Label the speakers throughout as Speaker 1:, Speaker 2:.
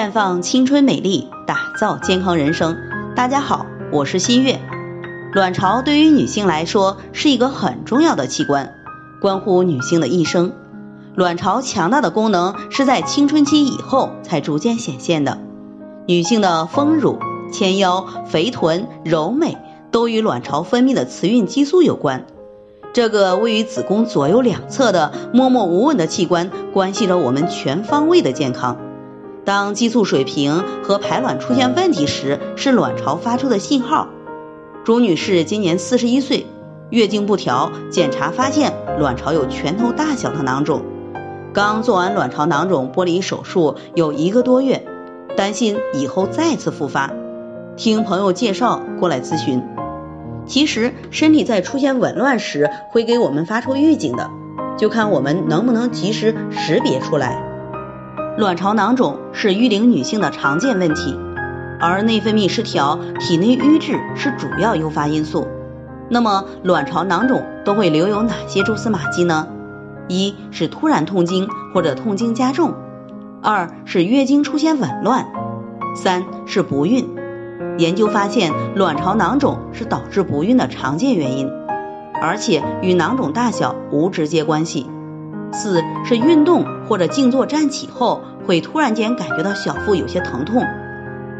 Speaker 1: 绽放青春美丽，打造健康人生。大家好，我是新月。卵巢对于女性来说是一个很重要的器官，关乎女性的一生。卵巢强大的功能是在青春期以后才逐渐显现的。女性的丰乳、纤腰、肥臀、柔美都与卵巢分泌的雌孕激素有关。这个位于子宫左右两侧的默默无闻的器官，关系着我们全方位的健康。当激素水平和排卵出现问题时，是卵巢发出的信号。朱女士今年四十一岁，月经不调，检查发现卵巢有拳头大小的囊肿。刚做完卵巢囊肿剥离手术有一个多月，担心以后再次复发，听朋友介绍过来咨询。其实身体在出现紊乱时会给我们发出预警的，就看我们能不能及时识别出来。卵巢囊肿是育龄女性的常见问题，而内分泌失调、体内瘀滞是主要诱发因素。那么卵巢囊肿都会留有哪些蛛丝马迹呢？一是突然痛经或者痛经加重，二是月经出现紊乱，三是不孕。研究发现，卵巢囊肿是导致不孕的常见原因，而且与囊肿大小无直接关系。四是运动或者静坐站起后会突然间感觉到小腹有些疼痛。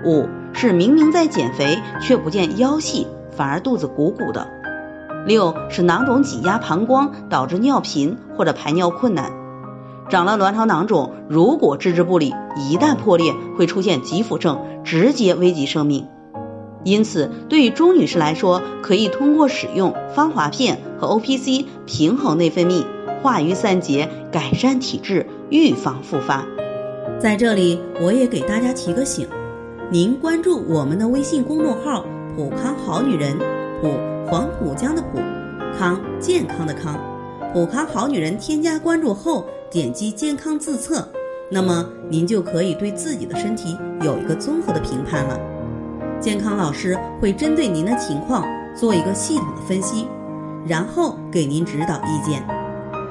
Speaker 1: 五是明明在减肥却不见腰细，反而肚子鼓鼓的。六是囊肿挤压膀胱导致尿频或者排尿困难。长了卵巢囊肿，如果置之不理，一旦破裂会出现急腹症，直接危及生命。因此，对于钟女士来说，可以通过使用芳华片和 O P C 平衡内分泌。化瘀散结，改善体质，预防复发。
Speaker 2: 在这里，我也给大家提个醒：您关注我们的微信公众号“普康好女人”，普黄浦江的浦，康健康的康，普康好女人。添加关注后，点击健康自测，那么您就可以对自己的身体有一个综合的评判了。健康老师会针对您的情况做一个系统的分析，然后给您指导意见。